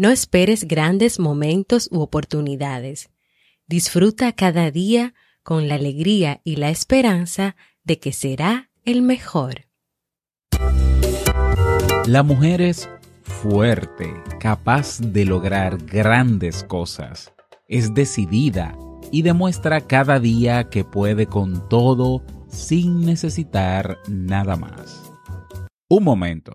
No esperes grandes momentos u oportunidades. Disfruta cada día con la alegría y la esperanza de que será el mejor. La mujer es fuerte, capaz de lograr grandes cosas. Es decidida y demuestra cada día que puede con todo sin necesitar nada más. Un momento.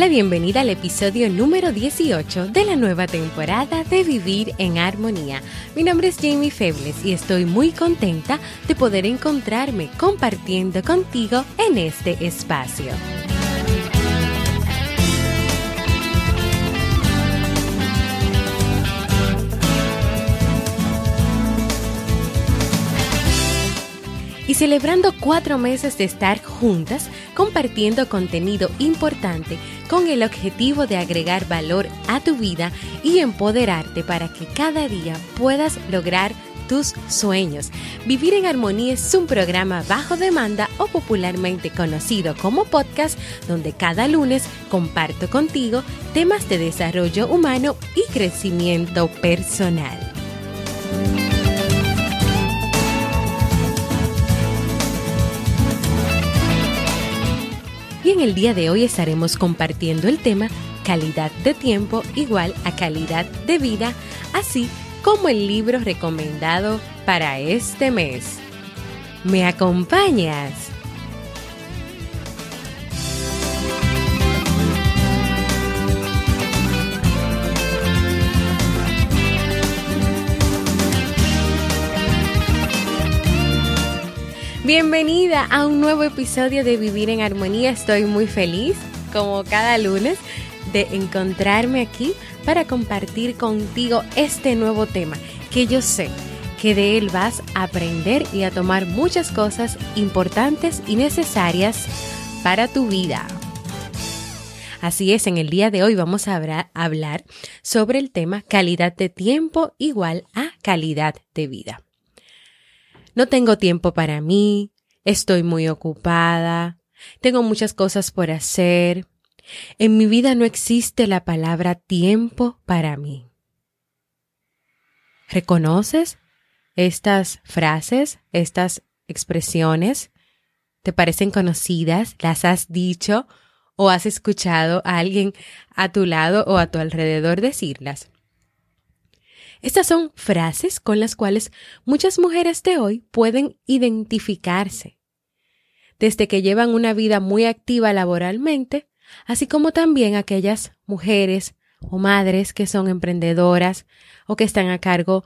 Hola, bienvenida al episodio número 18 de la nueva temporada de Vivir en Armonía. Mi nombre es Jamie Febles y estoy muy contenta de poder encontrarme compartiendo contigo en este espacio. Celebrando cuatro meses de estar juntas, compartiendo contenido importante con el objetivo de agregar valor a tu vida y empoderarte para que cada día puedas lograr tus sueños. Vivir en Armonía es un programa bajo demanda o popularmente conocido como podcast donde cada lunes comparto contigo temas de desarrollo humano y crecimiento personal. En el día de hoy estaremos compartiendo el tema calidad de tiempo igual a calidad de vida, así como el libro recomendado para este mes. ¿Me acompañas? Bienvenida a un nuevo episodio de Vivir en Armonía. Estoy muy feliz, como cada lunes, de encontrarme aquí para compartir contigo este nuevo tema que yo sé que de él vas a aprender y a tomar muchas cosas importantes y necesarias para tu vida. Así es, en el día de hoy vamos a hablar sobre el tema calidad de tiempo igual a calidad de vida. No tengo tiempo para mí, estoy muy ocupada, tengo muchas cosas por hacer. En mi vida no existe la palabra tiempo para mí. ¿Reconoces estas frases, estas expresiones? ¿Te parecen conocidas? ¿Las has dicho o has escuchado a alguien a tu lado o a tu alrededor decirlas? Estas son frases con las cuales muchas mujeres de hoy pueden identificarse, desde que llevan una vida muy activa laboralmente, así como también aquellas mujeres o madres que son emprendedoras o que están a cargo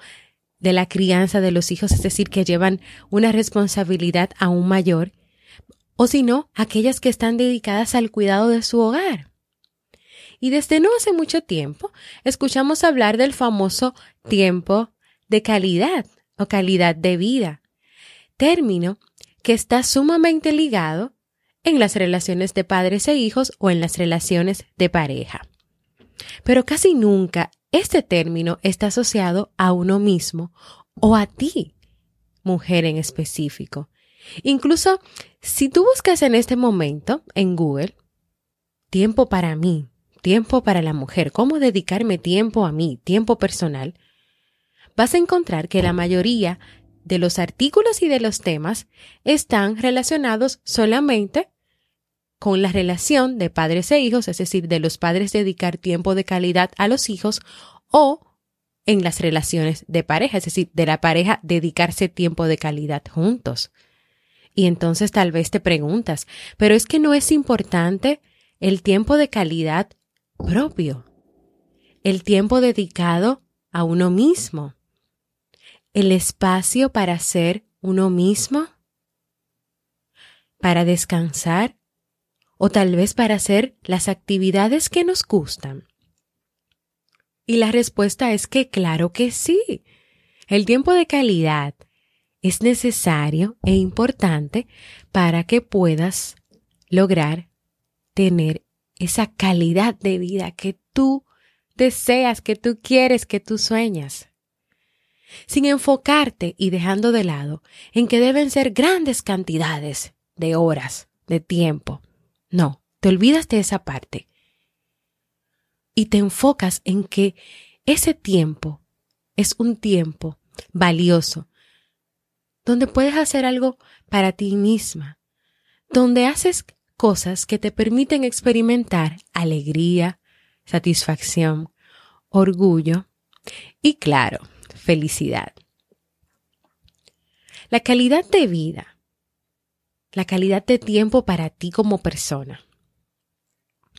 de la crianza de los hijos, es decir, que llevan una responsabilidad aún mayor, o si no, aquellas que están dedicadas al cuidado de su hogar. Y desde no hace mucho tiempo escuchamos hablar del famoso tiempo de calidad o calidad de vida, término que está sumamente ligado en las relaciones de padres e hijos o en las relaciones de pareja. Pero casi nunca este término está asociado a uno mismo o a ti, mujer en específico. Incluso si tú buscas en este momento en Google tiempo para mí, tiempo para la mujer, cómo dedicarme tiempo a mí, tiempo personal, vas a encontrar que la mayoría de los artículos y de los temas están relacionados solamente con la relación de padres e hijos, es decir, de los padres dedicar tiempo de calidad a los hijos o en las relaciones de pareja, es decir, de la pareja dedicarse tiempo de calidad juntos. Y entonces tal vez te preguntas, pero es que no es importante el tiempo de calidad propio, el tiempo dedicado a uno mismo, el espacio para ser uno mismo, para descansar o tal vez para hacer las actividades que nos gustan. Y la respuesta es que claro que sí. El tiempo de calidad es necesario e importante para que puedas lograr tener esa calidad de vida que tú deseas, que tú quieres, que tú sueñas. Sin enfocarte y dejando de lado en que deben ser grandes cantidades de horas, de tiempo. No, te olvidas de esa parte y te enfocas en que ese tiempo es un tiempo valioso, donde puedes hacer algo para ti misma, donde haces cosas que te permiten experimentar alegría, satisfacción, orgullo y, claro, felicidad. La calidad de vida, la calidad de tiempo para ti como persona,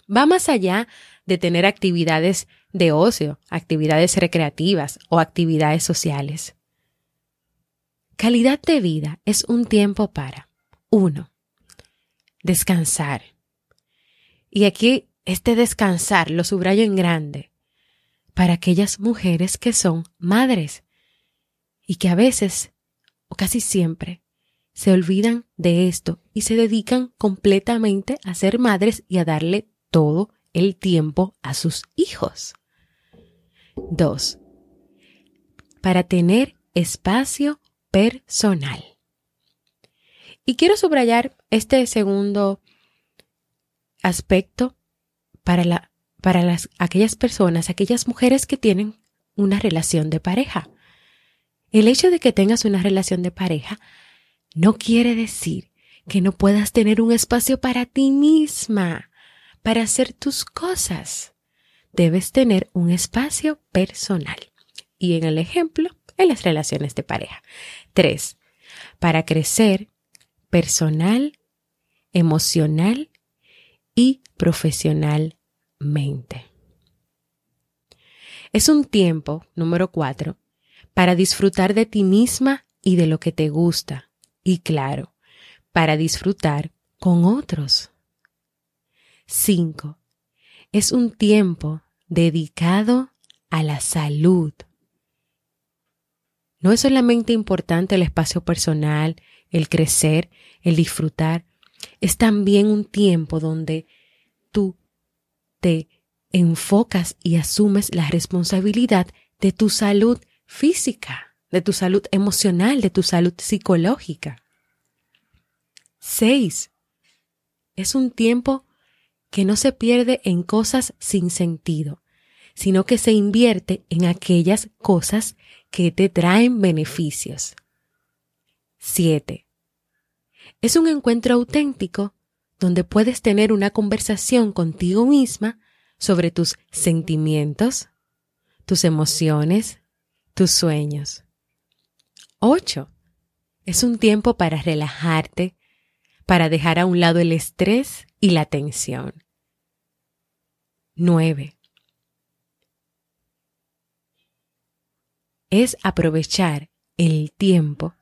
va más allá de tener actividades de ocio, actividades recreativas o actividades sociales. Calidad de vida es un tiempo para, uno, descansar. Y aquí este descansar lo subrayo en grande para aquellas mujeres que son madres y que a veces, o casi siempre, se olvidan de esto y se dedican completamente a ser madres y a darle todo el tiempo a sus hijos. Dos, para tener espacio personal. Y quiero subrayar este segundo aspecto para, la, para las, aquellas personas, aquellas mujeres que tienen una relación de pareja. El hecho de que tengas una relación de pareja no quiere decir que no puedas tener un espacio para ti misma, para hacer tus cosas. Debes tener un espacio personal. Y en el ejemplo, en las relaciones de pareja. Tres, para crecer personal, emocional y profesionalmente. Es un tiempo, número cuatro, para disfrutar de ti misma y de lo que te gusta. Y claro, para disfrutar con otros. 5. Es un tiempo dedicado a la salud. No es solamente importante el espacio personal, el crecer, el disfrutar, es también un tiempo donde tú te enfocas y asumes la responsabilidad de tu salud física, de tu salud emocional, de tu salud psicológica. 6. Es un tiempo que no se pierde en cosas sin sentido, sino que se invierte en aquellas cosas que te traen beneficios. 7. Es un encuentro auténtico donde puedes tener una conversación contigo misma sobre tus sentimientos, tus emociones, tus sueños. 8. Es un tiempo para relajarte, para dejar a un lado el estrés y la tensión. 9. Es aprovechar el tiempo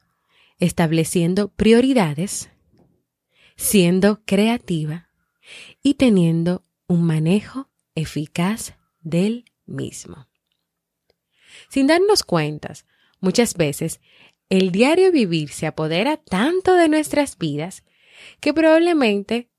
estableciendo prioridades, siendo creativa y teniendo un manejo eficaz del mismo. Sin darnos cuentas, muchas veces el diario vivir se apodera tanto de nuestras vidas que probablemente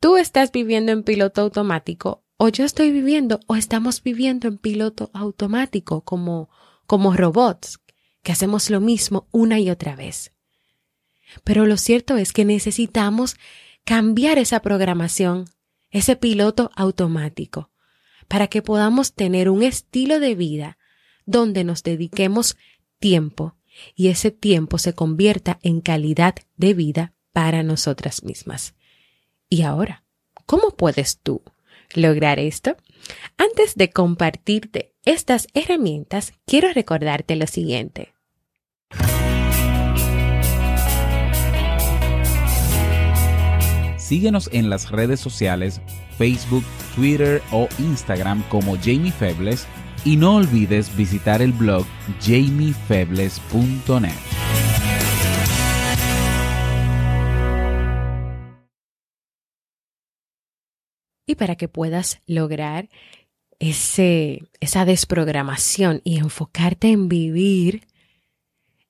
tú estás viviendo en piloto automático o yo estoy viviendo o estamos viviendo en piloto automático como, como robots, que hacemos lo mismo una y otra vez. Pero lo cierto es que necesitamos cambiar esa programación, ese piloto automático, para que podamos tener un estilo de vida donde nos dediquemos tiempo y ese tiempo se convierta en calidad de vida para nosotras mismas. Y ahora, ¿cómo puedes tú lograr esto? Antes de compartirte estas herramientas, quiero recordarte lo siguiente. Síguenos en las redes sociales Facebook, Twitter o Instagram como Jamie Febles y no olvides visitar el blog jamiefebles.net. Y para que puedas lograr ese, esa desprogramación y enfocarte en vivir,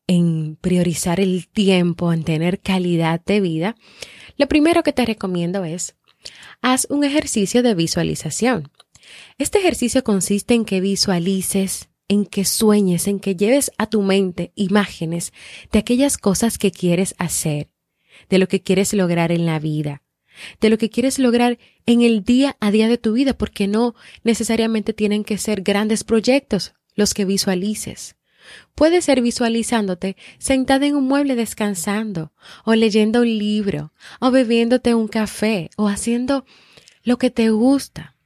en priorizar el tiempo, en tener calidad de vida, lo primero que te recomiendo es, haz un ejercicio de visualización. Este ejercicio consiste en que visualices, en que sueñes, en que lleves a tu mente imágenes de aquellas cosas que quieres hacer, de lo que quieres lograr en la vida, de lo que quieres lograr en el día a día de tu vida, porque no necesariamente tienen que ser grandes proyectos los que visualices. Puede ser visualizándote sentada en un mueble descansando, o leyendo un libro, o bebiéndote un café, o haciendo lo que te gusta.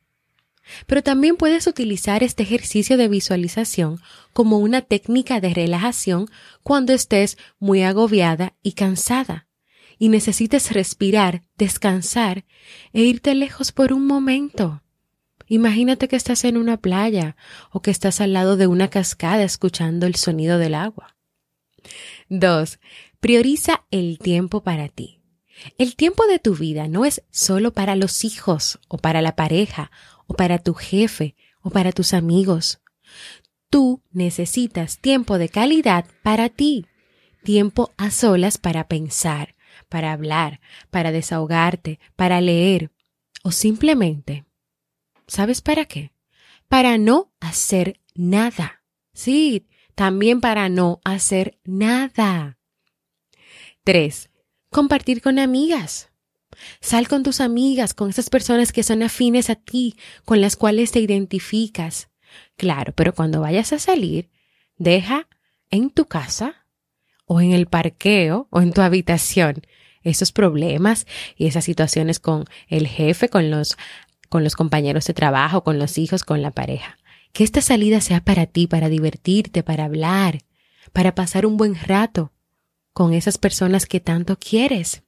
Pero también puedes utilizar este ejercicio de visualización como una técnica de relajación cuando estés muy agobiada y cansada y necesites respirar, descansar e irte lejos por un momento. Imagínate que estás en una playa o que estás al lado de una cascada escuchando el sonido del agua. 2. Prioriza el tiempo para ti. El tiempo de tu vida no es solo para los hijos o para la pareja o para tu jefe o para tus amigos. Tú necesitas tiempo de calidad para ti, tiempo a solas para pensar, para hablar, para desahogarte, para leer o simplemente ¿Sabes para qué? Para no hacer nada. Sí, también para no hacer nada. 3. Compartir con amigas. Sal con tus amigas, con esas personas que son afines a ti, con las cuales te identificas. Claro, pero cuando vayas a salir, deja en tu casa o en el parqueo o en tu habitación esos problemas y esas situaciones con el jefe, con los con los compañeros de trabajo, con los hijos, con la pareja. Que esta salida sea para ti, para divertirte, para hablar, para pasar un buen rato con esas personas que tanto quieres.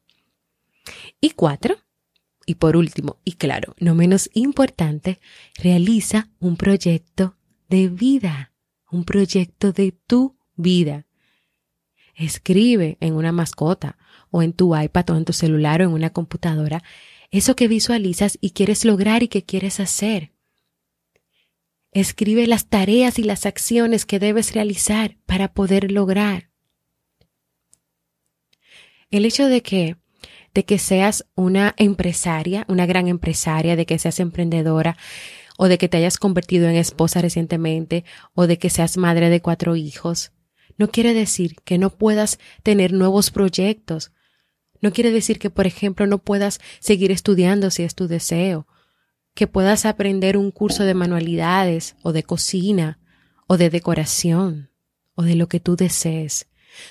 Y cuatro, y por último, y claro, no menos importante, realiza un proyecto de vida, un proyecto de tu vida. Escribe en una mascota o en tu iPad o en tu celular o en una computadora eso que visualizas y quieres lograr y que quieres hacer. Escribe las tareas y las acciones que debes realizar para poder lograr. El hecho de que de que seas una empresaria, una gran empresaria, de que seas emprendedora, o de que te hayas convertido en esposa recientemente, o de que seas madre de cuatro hijos, no quiere decir que no puedas tener nuevos proyectos, no quiere decir que, por ejemplo, no puedas seguir estudiando si es tu deseo, que puedas aprender un curso de manualidades o de cocina o de decoración o de lo que tú desees.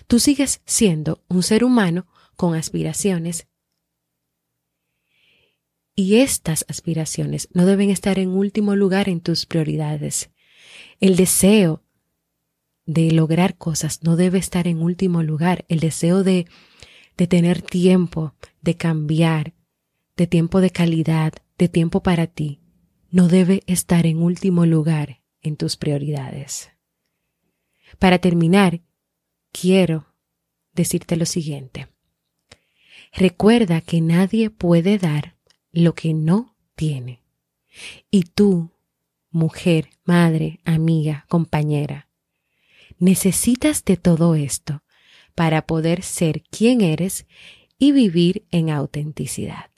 Tú sigues siendo un ser humano con aspiraciones y estas aspiraciones no deben estar en último lugar en tus prioridades. El deseo de lograr cosas no debe estar en último lugar. El deseo de de tener tiempo, de cambiar, de tiempo de calidad, de tiempo para ti, no debe estar en último lugar en tus prioridades. Para terminar, quiero decirte lo siguiente. Recuerda que nadie puede dar lo que no tiene. Y tú, mujer, madre, amiga, compañera, necesitas de todo esto para poder ser quien eres y vivir en autenticidad.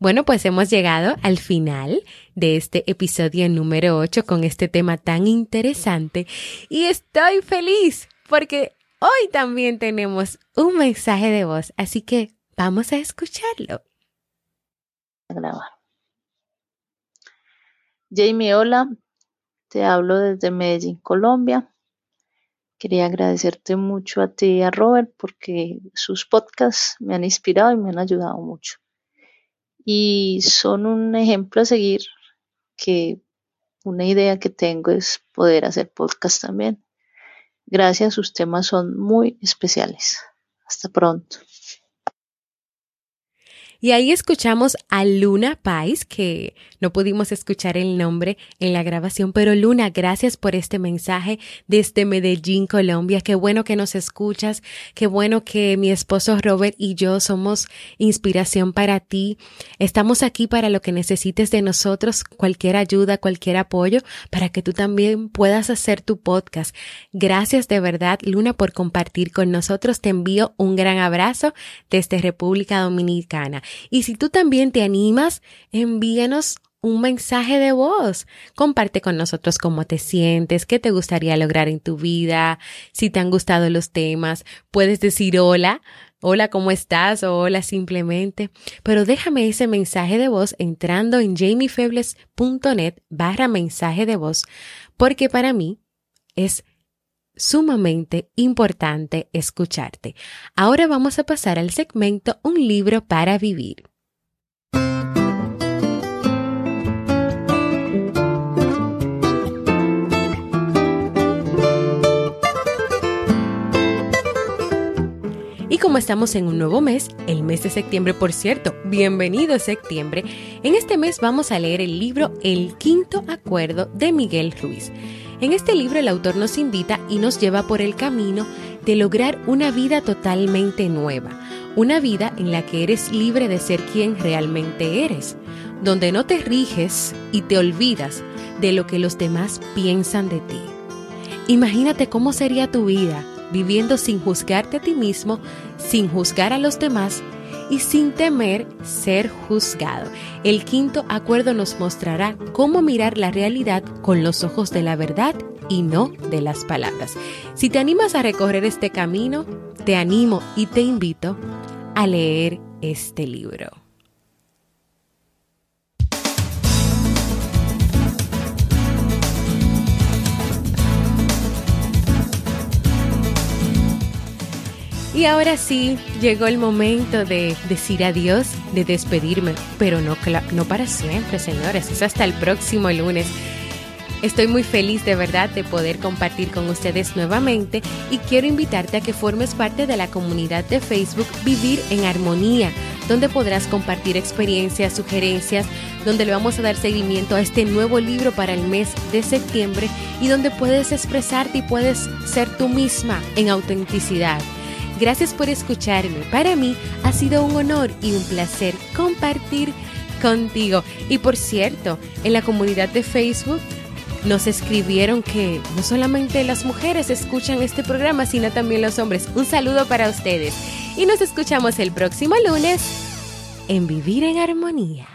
Bueno, pues hemos llegado al final de este episodio número 8 con este tema tan interesante y estoy feliz porque hoy también tenemos un mensaje de voz, así que vamos a escucharlo. Jamie, hola, te hablo desde Medellín, Colombia. Quería agradecerte mucho a ti y a Robert porque sus podcasts me han inspirado y me han ayudado mucho. y son un ejemplo a seguir que una idea que tengo es poder hacer podcast también. Gracias, sus temas son muy especiales. Hasta pronto. Y ahí escuchamos a Luna Pais, que no pudimos escuchar el nombre en la grabación, pero Luna, gracias por este mensaje desde Medellín, Colombia. Qué bueno que nos escuchas, qué bueno que mi esposo Robert y yo somos inspiración para ti. Estamos aquí para lo que necesites de nosotros, cualquier ayuda, cualquier apoyo, para que tú también puedas hacer tu podcast. Gracias de verdad, Luna, por compartir con nosotros. Te envío un gran abrazo desde República Dominicana. Y si tú también te animas, envíanos un mensaje de voz. Comparte con nosotros cómo te sientes, qué te gustaría lograr en tu vida, si te han gustado los temas. Puedes decir hola, hola, ¿cómo estás? o hola simplemente. Pero déjame ese mensaje de voz entrando en jamiefebles.net barra mensaje de voz, porque para mí es sumamente importante escucharte. Ahora vamos a pasar al segmento Un libro para vivir. Y como estamos en un nuevo mes, el mes de septiembre, por cierto, bienvenido septiembre, en este mes vamos a leer el libro El Quinto Acuerdo de Miguel Ruiz. En este libro el autor nos invita y nos lleva por el camino de lograr una vida totalmente nueva, una vida en la que eres libre de ser quien realmente eres, donde no te riges y te olvidas de lo que los demás piensan de ti. Imagínate cómo sería tu vida viviendo sin juzgarte a ti mismo, sin juzgar a los demás y sin temer ser juzgado. El quinto acuerdo nos mostrará cómo mirar la realidad con los ojos de la verdad y no de las palabras. Si te animas a recorrer este camino, te animo y te invito a leer este libro. Y ahora sí, llegó el momento de decir adiós, de despedirme, pero no, para siempre, señores, es hasta el próximo lunes. Estoy muy feliz de verdad de poder compartir con ustedes nuevamente y quiero invitarte a que formes parte de la comunidad de Facebook Vivir en Armonía, donde podrás compartir experiencias, sugerencias, donde le vamos a dar seguimiento a este nuevo libro para el mes de septiembre y donde puedes expresarte y puedes ser tú misma en autenticidad. Gracias por escucharme. Para mí ha sido un honor y un placer compartir contigo. Y por cierto, en la comunidad de Facebook nos escribieron que no solamente las mujeres escuchan este programa, sino también los hombres. Un saludo para ustedes. Y nos escuchamos el próximo lunes en Vivir en Armonía.